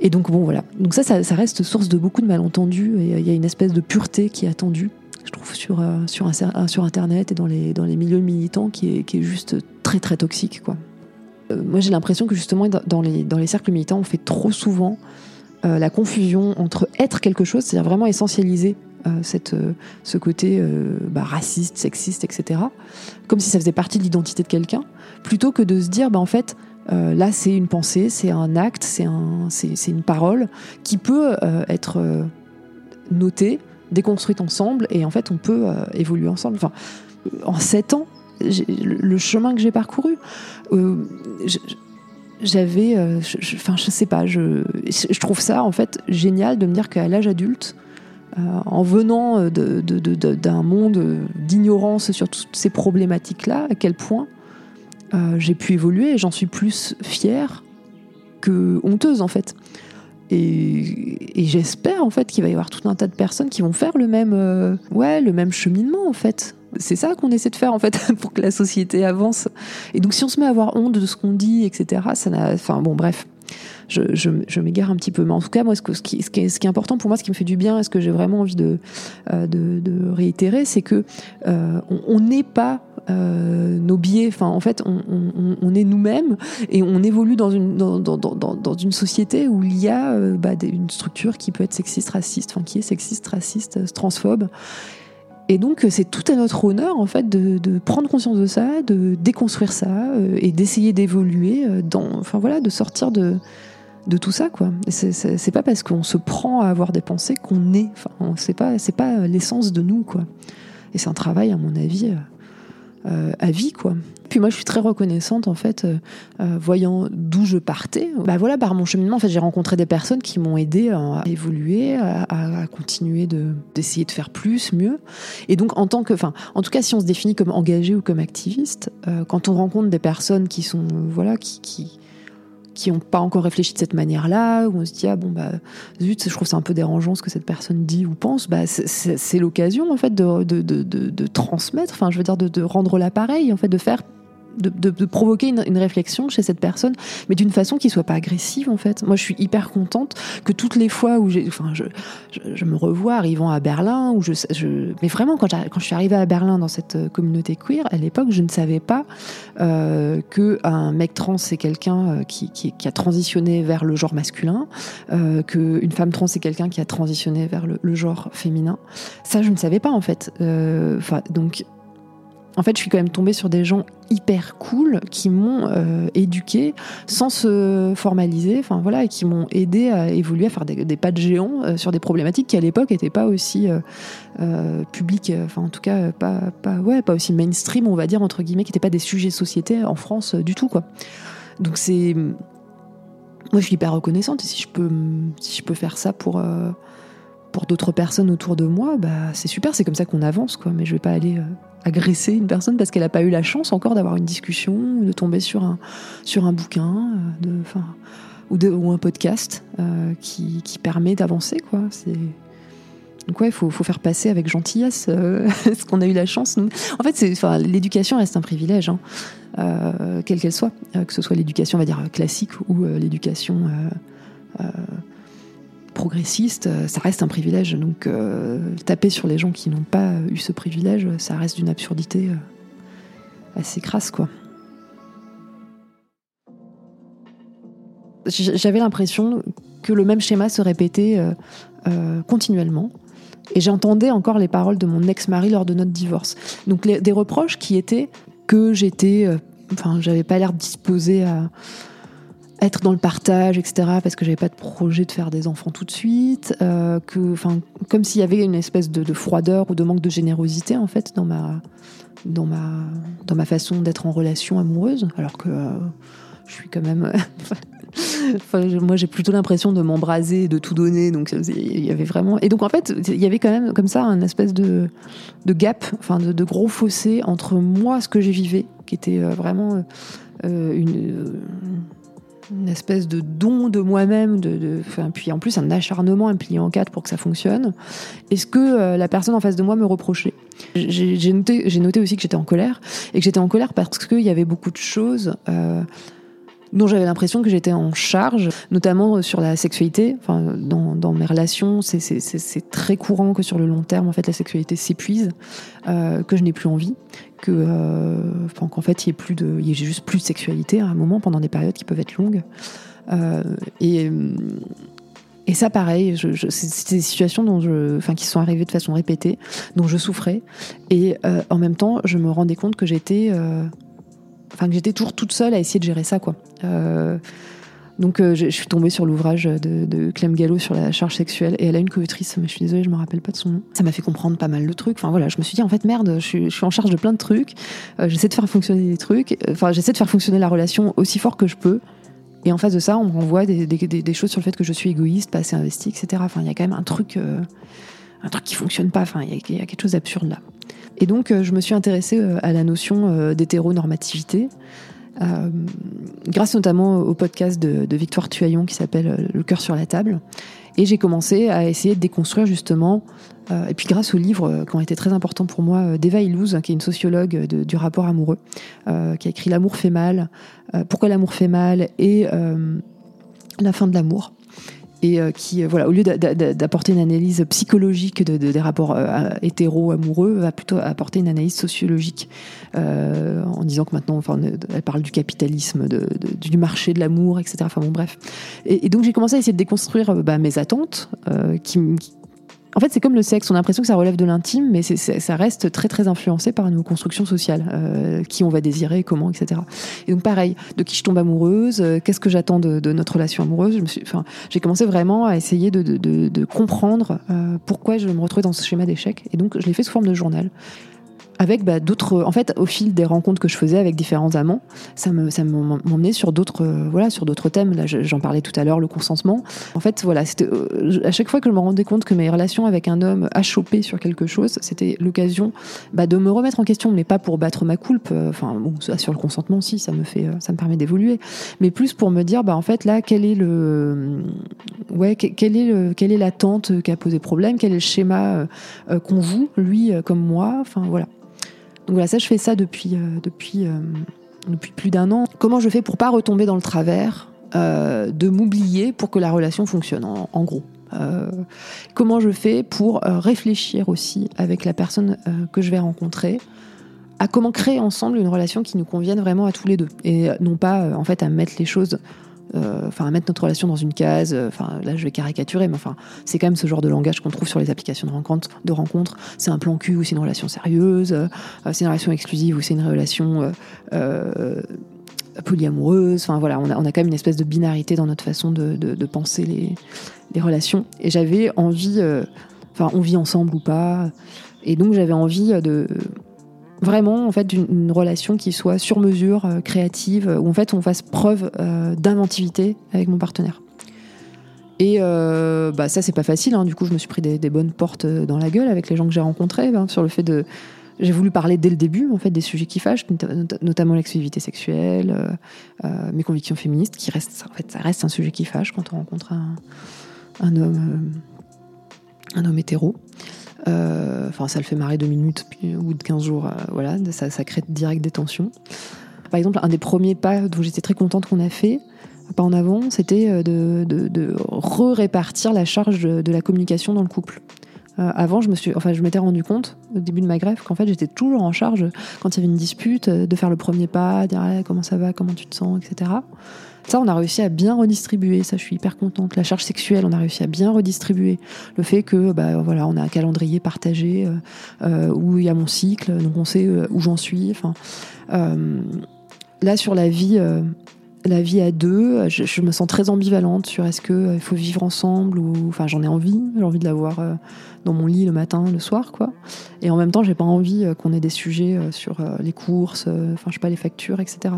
Et donc bon voilà. Donc ça, ça, ça, reste source de beaucoup de malentendus et il y a une espèce de pureté qui est attendue je trouve, sur, euh, un, sur Internet et dans les, milieux militants qui est, juste très très toxique. Euh, moi j'ai l'impression que justement dans les, cercles militants, on fait trop souvent euh, la confusion entre être quelque chose, c'est-à-dire vraiment essentialiser euh, ce côté bah, raciste, sexiste, etc., comme si ça faisait partie de l'identité de quelqu'un, plutôt que de se dire, bah, en fait, euh, là, c'est une pensée, c'est un acte, c'est un, une parole qui peut euh, être euh, notée, déconstruite ensemble, et en fait, on peut évoluer ensemble. Enfin, en sept ans, le chemin que j'ai parcouru, j'avais, enfin, je, sais pas, je, trouve ça en fait génial de me dire qu'à l'âge adulte, en venant d'un de, de, de, monde d'ignorance sur toutes ces problématiques-là, à quel point euh, j'ai pu évoluer et j'en suis plus fière que honteuse en fait. Et, j'espère en fait qu'il va y avoir tout un tas de personnes qui vont faire le même, euh, ouais, le même cheminement en fait. C'est ça qu'on essaie de faire en fait pour que la société avance. Et donc si on se met à avoir honte de ce qu'on dit, etc., ça n'a, enfin bon, bref je, je, je m'égare un petit peu. Mais en tout cas, moi, ce, qui, est, important pour moi, ce qui me fait du bien et ce que j'ai vraiment envie de, euh, réitérer, c'est que euh, on n'est pas euh, nos biais. Enfin, en fait, on, est nous-mêmes et on évolue dans une, société où il y a bah, une structure qui peut être sexiste, raciste, enfin, qui est sexiste, raciste, transphobe. Et donc, c'est tout à notre honneur, en fait, de, prendre conscience de ça, de déconstruire ça euh, et d'essayer d'évoluer dans, enfin voilà, de sortir de, tout ça, quoi. C'est pas parce qu'on se prend à avoir des pensées qu'on est. Enfin, c'est pas, l'essence de nous, quoi. Et c'est un travail, à mon avis, euh, à vie, quoi. Moi, je suis très reconnaissante, en fait, euh, euh, voyant d'où je partais. Bah voilà, par mon cheminement, en fait, j'ai rencontré des personnes qui m'ont aidé à évoluer, à, continuer de, d'essayer de faire plus, mieux. Et donc, en tant que, enfin, en tout cas, si on se définit comme engagé ou comme activiste, euh, quand on rencontre des personnes qui sont, voilà, qui, qui qui n'ont pas encore réfléchi de cette manière-là, où on se dit ah bon bah zut, je trouve c'est un peu dérangeant ce que cette personne dit ou pense, bah c'est l'occasion en fait de, de, de, de, transmettre, enfin je veux dire de, de rendre l'appareil, en fait de faire de, provoquer une, réflexion chez cette personne, mais d'une façon qui soit pas agressive en fait. Moi, je suis hyper contente que toutes les fois où j'ai, enfin, je, me revois arrivant à Berlin, je, mais vraiment quand, je suis arrivée à Berlin dans cette euh, communauté queer, à l'époque, je ne savais pas euh, que un mec trans c'est quelqu'un euh, qui, a transitionné vers le genre masculin, euh, que une femme trans c'est quelqu'un qui a transitionné vers le, le, genre féminin. Ça, je ne savais pas en fait. Euh, enfin, donc en fait, je suis quand même tombée sur des gens hyper cool qui m'ont euh, éduqué sans se formaliser, enfin voilà, et qui m'ont aidé à évoluer, à faire des, pas de géant euh, sur des problématiques qui à l'époque n'étaient pas aussi euh, publiques, enfin en tout cas pas, pas, ouais, pas aussi mainstream, on va dire entre guillemets, qui n'étaient pas des sujets société en France du tout. Donc c'est, moi je suis hyper reconnaissante et si je peux, si je peux faire ça pour pour d'autres personnes autour de moi, bah c'est super, c'est comme ça qu'on avance quoi. Mais je vais pas aller agresser une personne parce qu'elle n'a pas eu la chance encore d'avoir une discussion, de tomber sur un, bouquin, euh, de, ou, un podcast euh, qui, permet d'avancer. Quoi. Donc ouais, il faut, faire passer avec gentillesse euh, ce qu'on a eu la chance. En fait, c'est, enfin, l'éducation reste un privilège, hein, quelle qu'elle soit, que ce soit l'éducation, on dire, classique ou l'éducation progressiste, euh, ça reste un privilège. Donc euh, taper sur les gens qui n'ont pas eu ce privilège, ça reste d'une absurdité euh, assez crasse, quoi. J'avais l'impression que le même schéma se répétait continuellement. Et j'entendais encore les paroles de mon ex-mari lors de notre divorce. Donc des reproches qui étaient que j'étais, enfin, j'avais pas l'air disposée à, être dans le partage, etc., parce que j'avais pas de projet de faire des enfants tout de suite, euh, que, enfin, comme s'il y avait une espèce de, froideur ou de manque de générosité en fait dans ma, dans ma, dans ma façon d'être en relation amoureuse, alors que euh, je suis quand même. moi, j'ai plutôt l'impression de m'embraser de tout donner, donc il y avait vraiment. Et donc en fait, il y avait quand même comme ça un espèce de, de gap, enfin de, de gros fossé entre moi, ce que j'ai vivé, qui était euh, vraiment une une espèce de don de moi-même, de, puis en plus un acharnement impliqué en quatre pour que ça fonctionne. Est-ce que euh, la personne en face de moi me reprochait? J'ai noté, noté, aussi que j'étais en colère et que j'étais en colère parce qu'il y avait beaucoup de choses. Euh, dont j'avais l'impression que j'étais en charge, notamment euh, sur la sexualité. Enfin, dans, mes relations, c'est très courant que sur le long terme, en fait, la sexualité s'épuise, que je n'ai plus envie, euh, qu'en fait, il ait plus de, y juste plus de sexualité à un moment pendant des périodes qui peuvent être longues. Euh, et et ça, pareil, je, je, c'est des situations dont qui sont arrivées de façon répétée, dont je souffrais. Et euh, en même temps, je me rendais compte que j'étais euh, que j'étais toujours toute seule à essayer de gérer ça, quoi. Euh, donc euh, je, suis tombée sur l'ouvrage de, Clem Gallo sur la charge sexuelle et elle a une coautrice, mais je suis désolée, je me rappelle pas de son nom. Ça m'a fait comprendre pas mal de trucs. Enfin voilà, je me suis dit en fait merde, je suis, en charge de plein de trucs. Euh, j'essaie de faire fonctionner des trucs. Enfin j'essaie de faire fonctionner la relation aussi fort que je peux. Et en face de ça, on me renvoie des, choses sur le fait que je suis égoïste, pas assez investi, etc. Enfin il y a quand même un truc, un truc qui fonctionne pas. Enfin il y, y, a quelque chose d'absurde là. Et donc, euh, je me suis intéressée euh, à la notion euh, grâce notamment au podcast de, Victoire Tuaillon qui s'appelle Le cœur sur la table. Et j'ai commencé à essayer de déconstruire justement, et puis grâce aux livres qui ont été très importants pour moi, d'Eva Illouz, qui est une sociologue du rapport amoureux, qui a écrit L'amour fait mal, Pourquoi l'amour fait mal et La fin de l'amour et euh, qui, euh, voilà, au lieu d'apporter une analyse psychologique de, des rapports euh, hétéro-amoureux, va plutôt apporter une analyse sociologique en disant que maintenant, enfin, elle parle du capitalisme, du marché de l'amour, etc. Enfin bon, bref. Et, donc j'ai commencé à essayer de déconstruire bah, mes attentes qui en fait, c'est comme le sexe, on a l'impression que ça relève de l'intime, mais ça reste très très influencé par nos constructions sociales, euh, qui on va désirer, comment, etc. Et donc pareil, de qui je tombe amoureuse, euh, qu'est-ce que j'attends de, notre relation amoureuse? Enfin, j'ai commencé vraiment à essayer de, de, de comprendre euh, pourquoi je me retrouvais dans ce schéma d'échec. Et donc je l'ai fait sous forme de journal avec bah, d'autres. En fait, au fil des rencontres que je faisais avec différents amants, ça me ça m'emmenait sur d'autres euh, voilà sur d'autres thèmes. Là, j'en parlais tout à l'heure, le consentement. En fait, voilà, c'était euh, à chaque fois que je me rendais compte que mes relations avec un homme achoppé sur quelque chose, c'était l'occasion bah, de me remettre en question, mais pas pour battre ma coulpe. Euh, enfin, bon, sur le consentement, si, ça me fait, ça me permet d'évoluer, mais plus pour me dire, bah en fait là, quel est le, ouais, quel est le, quelle est l'attente qui a posé problème, quel est le schéma qu'on joue, lui comme moi. Enfin voilà. Donc voilà, ça, je fais ça depuis, euh, depuis, euh, depuis plus d'un an. Comment je fais pour pas retomber dans le travers euh, de m'oublier pour que la relation fonctionne, en, gros Comment je fais pour réfléchir aussi avec la personne que je vais rencontrer à comment créer ensemble une relation qui nous convienne vraiment à tous les deux et non pas en fait à mettre les choses enfin à mettre notre relation dans une case. Enfin là, je vais caricaturer, mais enfin c'est quand même ce genre de langage qu'on trouve sur les applications de rencontre. De c'est un plan cul ou c'est une relation sérieuse, c'est une relation exclusive ou c'est une relation polyamoureuse. Enfin voilà, on a, on a, quand même une espèce de binarité dans notre façon de, de, penser les, relations. Et j'avais envie, enfin on vit ensemble ou pas, et donc j'avais envie de vraiment en fait d'une relation qui soit sur mesure, euh, créative, où en fait on fasse preuve euh, d'inventivité avec mon partenaire. Et euh, bah ça c'est pas facile. Hein. Du coup je me suis pris des, bonnes portes dans la gueule avec les gens que j'ai rencontrés hein, sur le fait de j'ai voulu parler dès le début en fait des sujets qui fâchent, notamment l'exclusivité sexuelle, mes convictions féministes, qui restent en fait ça reste un sujet qui fâche quand on rencontre un, un homme un homme hétéro. Euh, enfin, ça le fait marrer deux minutes puis, au bout de 15 jours. Euh, voilà, ça, crée direct des tensions. Par exemple, un des premiers pas dont j'étais très contente qu'on a fait, pas en avant, c'était euh, de, de, de re-répartir la charge de, la communication dans le couple. avant, je me suis, enfin, je m'étais rendu compte au début de ma greffe qu'en fait, j'étais toujours en charge quand il y avait une dispute, de faire le premier pas, dire ah, comment ça va, comment tu te sens, etc. Ça, on a réussi à bien redistribuer. Ça, je suis hyper contente. La charge sexuelle, on a réussi à bien redistribuer. Le fait que, bah, voilà, on a un calendrier partagé euh, euh, où il y a mon cycle, donc on sait euh, où j'en suis. Là, sur la vie, la vie à deux, je, me sens très ambivalente sur est-ce qu'il faut vivre ensemble ou, enfin, j'en ai envie. J'ai envie de l'avoir dans mon lit le matin, le soir, quoi. Et en même temps, j'ai pas envie qu'on ait des sujets sur les courses, enfin, je sais pas, les factures, etc.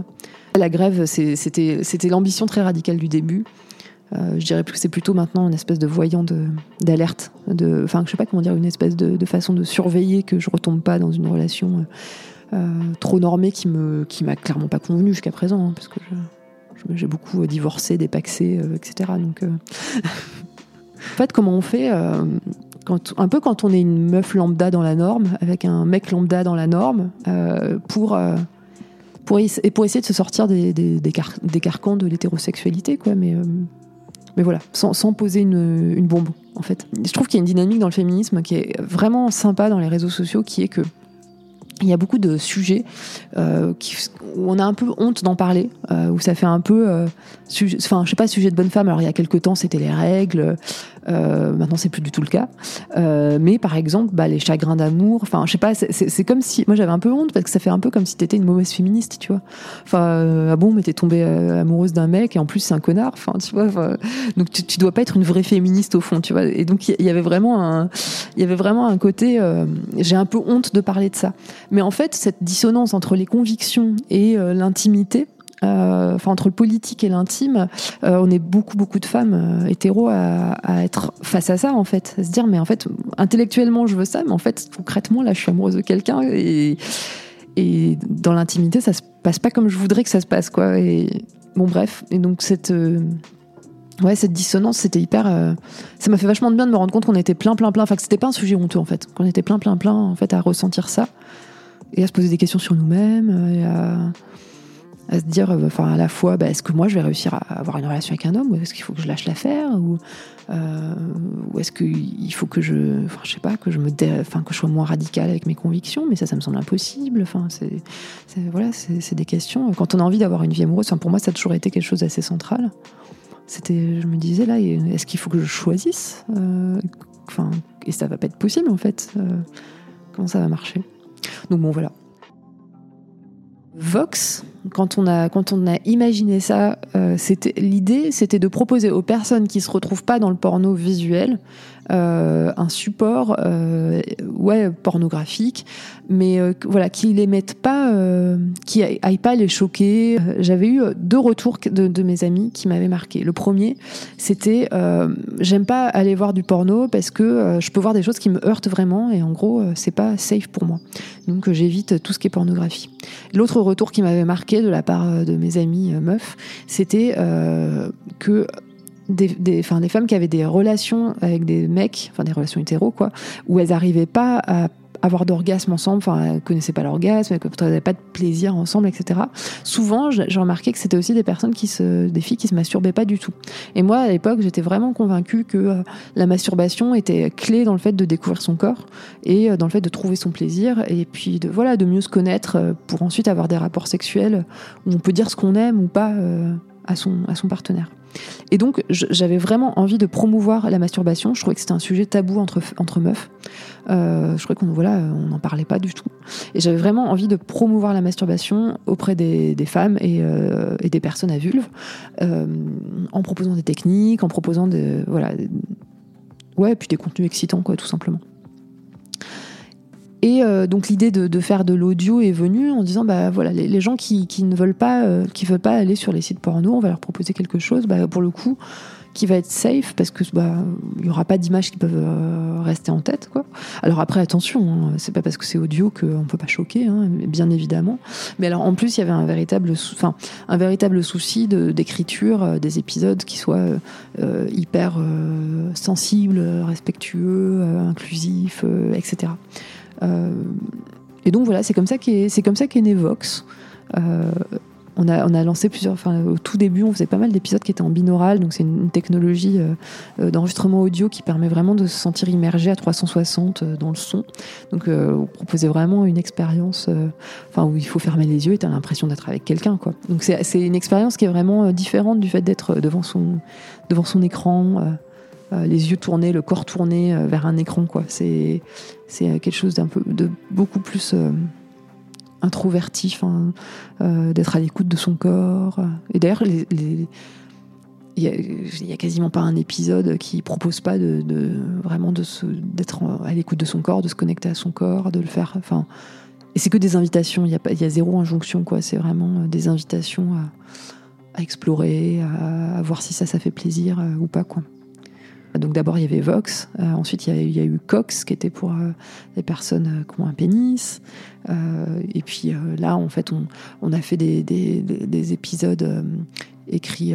La grève, c'était l'ambition très radicale du début. Euh, je dirais que c'est plutôt maintenant une espèce de voyant d'alerte, de, enfin, je sais pas comment dire, une espèce de, façon de surveiller que je retombe pas dans une relation euh, euh, trop normée qui me, qui m'a clairement pas convenu jusqu'à présent, hein, parce que j'ai beaucoup divorcé, dépaxé, etc. Donc, en fait, comment on fait un peu quand on est une meuf lambda dans la norme, avec un mec lambda dans la norme, pour pour, et pour essayer de se sortir des, des, des, carcans de l'hétérosexualité, quoi. Mais, euh, mais voilà, sans, sans poser une, une, bombe, en fait. Je trouve qu'il y a une dynamique dans le féminisme qui est vraiment sympa dans les réseaux sociaux, qui est que il y a beaucoup de sujets euh, qui, où on a un peu honte d'en parler, euh, où ça fait un peu, euh, enfin, je sais pas, sujet de bonne femme. Alors il y a quelques temps, c'était les règles. Euh, maintenant, c'est plus du tout le cas. Euh, mais par exemple, bah, les chagrins d'amour. Enfin, je sais pas. C'est comme si, moi, j'avais un peu honte parce que ça fait un peu comme si t'étais une mauvaise féministe, tu vois. Enfin, euh, ah bon, mais t'es tombée amoureuse d'un mec et en plus c'est un connard. Enfin, tu vois. donc tu, tu dois pas être une vraie féministe au fond, tu vois. Et donc il y, avait vraiment un, il y avait vraiment un côté. J'ai un peu honte de parler de ça. Mais en fait, cette dissonance entre les convictions et l'intimité euh, enfin entre le politique et l'intime, euh, on est beaucoup beaucoup de femmes euh, hétéros à, à, être face à ça en fait, à se dire mais en fait intellectuellement je veux ça, mais en fait concrètement là je suis amoureuse de quelqu'un et et dans l'intimité ça se passe pas comme je voudrais que ça se passe quoi. Et bon bref et donc cette Ouais, cette dissonance, c'était hyper. ça m'a fait vachement de bien de me rendre compte qu'on était plein, plein, plein. Enfin, que c'était pas un sujet honteux, en fait. Qu'on était plein, plein, plein, en fait, à ressentir ça. Et à se poser des questions sur nous-mêmes. Et à, se dire, euh, enfin, à la fois, bah, est-ce que moi je vais réussir à avoir une relation avec un homme, ou est-ce qu'il faut que je lâche l'affaire, ou, euh, est-ce qu'il faut que je, enfin, je sais pas, que je me, enfin, que je sois moins radical avec mes convictions, mais ça, ça me semble impossible. Enfin, c'est, voilà, c'est des questions. Quand on a envie d'avoir une vie amoureuse, enfin, pour moi, ça a toujours été quelque chose d'assez central. C'était, je me disais là, est-ce qu'il faut que je choisisse, euh, enfin, et ça va pas être possible en fait. Euh, comment ça va marcher? Donc bon, voilà. Vox, quand on a, imaginé ça, euh, l'idée, c'était de proposer aux personnes qui se retrouvent pas dans le porno visuel un support, euh, ouais, pornographique, mais euh, voilà, qui les mettent pas, euh, qui aillent pas les choquer. J'avais eu deux retours de, de mes amis qui m'avaient marqué. Le premier, c'était, j'aime pas aller voir du porno parce que je peux voir des choses qui me heurtent vraiment et en gros, c'est pas safe pour moi. Donc j'évite tout ce qui est pornographie. L'autre retour qui m'avait marqué de la part de mes amis meufs, c'était que des, femmes qui avaient des relations avec des mecs, enfin des relations hétéros, quoi, où elles n'arrivaient pas à avoir d'orgasme ensemble, enfin, elles connaissaient pas l'orgasme, elles n'avaient pas de plaisir ensemble, etc. Souvent, j'ai remarqué que c'était aussi des personnes qui se, des filles qui se masturbaient pas du tout. Et moi, à l'époque, j'étais vraiment convaincue que euh, la masturbation était clé dans le fait de découvrir son corps et euh, dans le fait de trouver son plaisir et puis de, voilà, de mieux se connaître euh, pour ensuite avoir des rapports sexuels où on peut dire ce qu'on aime ou pas à, son, à son partenaire. Et donc, j'avais vraiment envie de promouvoir la masturbation. Je trouvais que c'était un sujet tabou entre, entre meufs. Euh, je croyais qu'on voilà, on n'en parlait pas du tout. Et j'avais vraiment envie de promouvoir la masturbation auprès des, femmes et, euh, et, des personnes à vulve, euh, en proposant des techniques, en proposant des, voilà, ouais, puis des contenus excitants, quoi, tout simplement. Et euh, donc l'idée de, faire de l'audio est venue en disant bah voilà les, gens qui, qui, ne veulent pas euh, qui veulent pas aller sur les sites porno, on va leur proposer quelque chose bah, pour le coup qui va être safe parce que bah il y aura pas d'images qui peuvent euh, rester en tête quoi. Alors après attention, hein, c'est pas parce que c'est audio qu'on peut pas choquer hein, bien évidemment. Mais alors en plus il y avait un véritable enfin un véritable souci d'écriture des épisodes qui soient hyper sensibles, respectueux, inclusifs, etc. Euh, et donc voilà, c'est comme ça qu'est c'est comme ça qu'est né. Euh, on a, on a, lancé plusieurs. Enfin, au tout début, on faisait pas mal d'épisodes qui étaient en binaural, donc c'est une, technologie euh, d'enregistrement audio qui permet vraiment de se sentir immergé à 360 dans le son. Donc, on proposait vraiment une expérience, enfin, où il faut fermer les yeux et t'as l'impression d'être avec quelqu'un, quoi. Donc, c'est une expérience qui est vraiment différente du fait d'être devant son, devant son écran. Euh, les yeux tournés, le corps tourné euh, vers un écran. Quoi. C'est, c'est quelque chose d'un peu, de beaucoup plus euh, introvertif, hein, d'être à l'écoute de son corps. Et d'ailleurs, il n'y a, quasiment pas un épisode qui propose pas de, vraiment de d'être à l'écoute de son corps, de se connecter à son corps, de le faire. Enfin, et c'est que des invitations. Il y a y a zéro injonction quoi. C'est vraiment des invitations à, explorer, à, à, voir si ça, ça fait plaisir ou pas quoi. Donc d'abord il y avait Vox, euh, ensuite il y, a, eu Cox qui était pour euh, les personnes euh, qui ont un pénis, et puis là en fait on, a fait des, épisodes écrits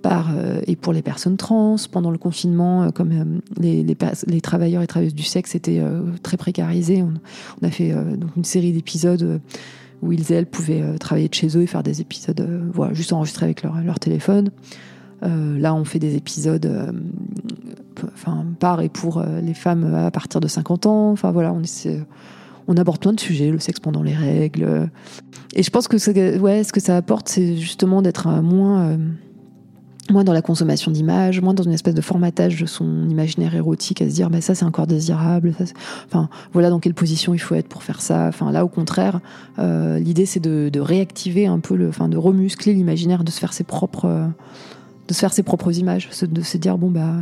par et pour les personnes trans pendant le confinement, comme les, travailleurs et travailleuses du sexe étaient très précarisés, on, a fait donc une série d'épisodes où ils elles pouvaient travailler de chez eux et faire des épisodes, voilà, juste enregistrés avec leur téléphone. Euh, là, on fait des épisodes euh, par et pour euh, les femmes à partir de 50 ans. Enfin, voilà, on, aborde plein de sujets, le sexe pendant les règles. Et je pense que ouais, ce que ça apporte, c'est justement d'être moins, moins dans la consommation d'images, moins dans une espèce de formatage de son imaginaire érotique, à se dire, bah, ça c'est encore désirable. enfin, voilà dans quelle position il faut être pour faire ça. Enfin, là, au contraire, l'idée c'est de, réactiver un peu, enfin, de remuscler l'imaginaire, de se faire ses propres de se faire ses propres images, de se dire bon bah,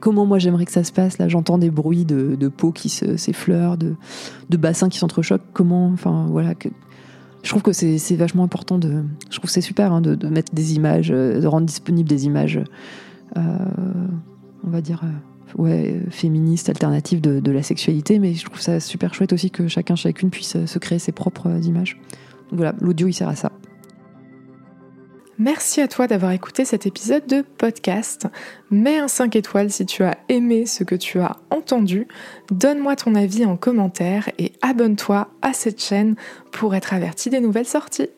comment moi j'aimerais que ça se passe? Là J'entends des bruits de, de peau qui s'effleurent, de, de bassins qui s'entrechoquent. Comment, enfin voilà. Je trouve que c'est vachement important de. Je trouve c'est super hein, de, de, mettre des images, euh, de rendre disponibles des images, euh, on va dire. Euh, ouais, féministes, alternatives de, de, la sexualité, mais je trouve ça super chouette aussi que chacun, chacune puisse se créer ses propres images. Donc voilà, l'audio il sert à ça. Merci à toi d'avoir écouté cet épisode de podcast. Mets un 5 étoiles si tu as aimé ce que tu as entendu. Donne-moi ton avis en commentaire et abonne-toi à cette chaîne pour être averti des nouvelles sorties.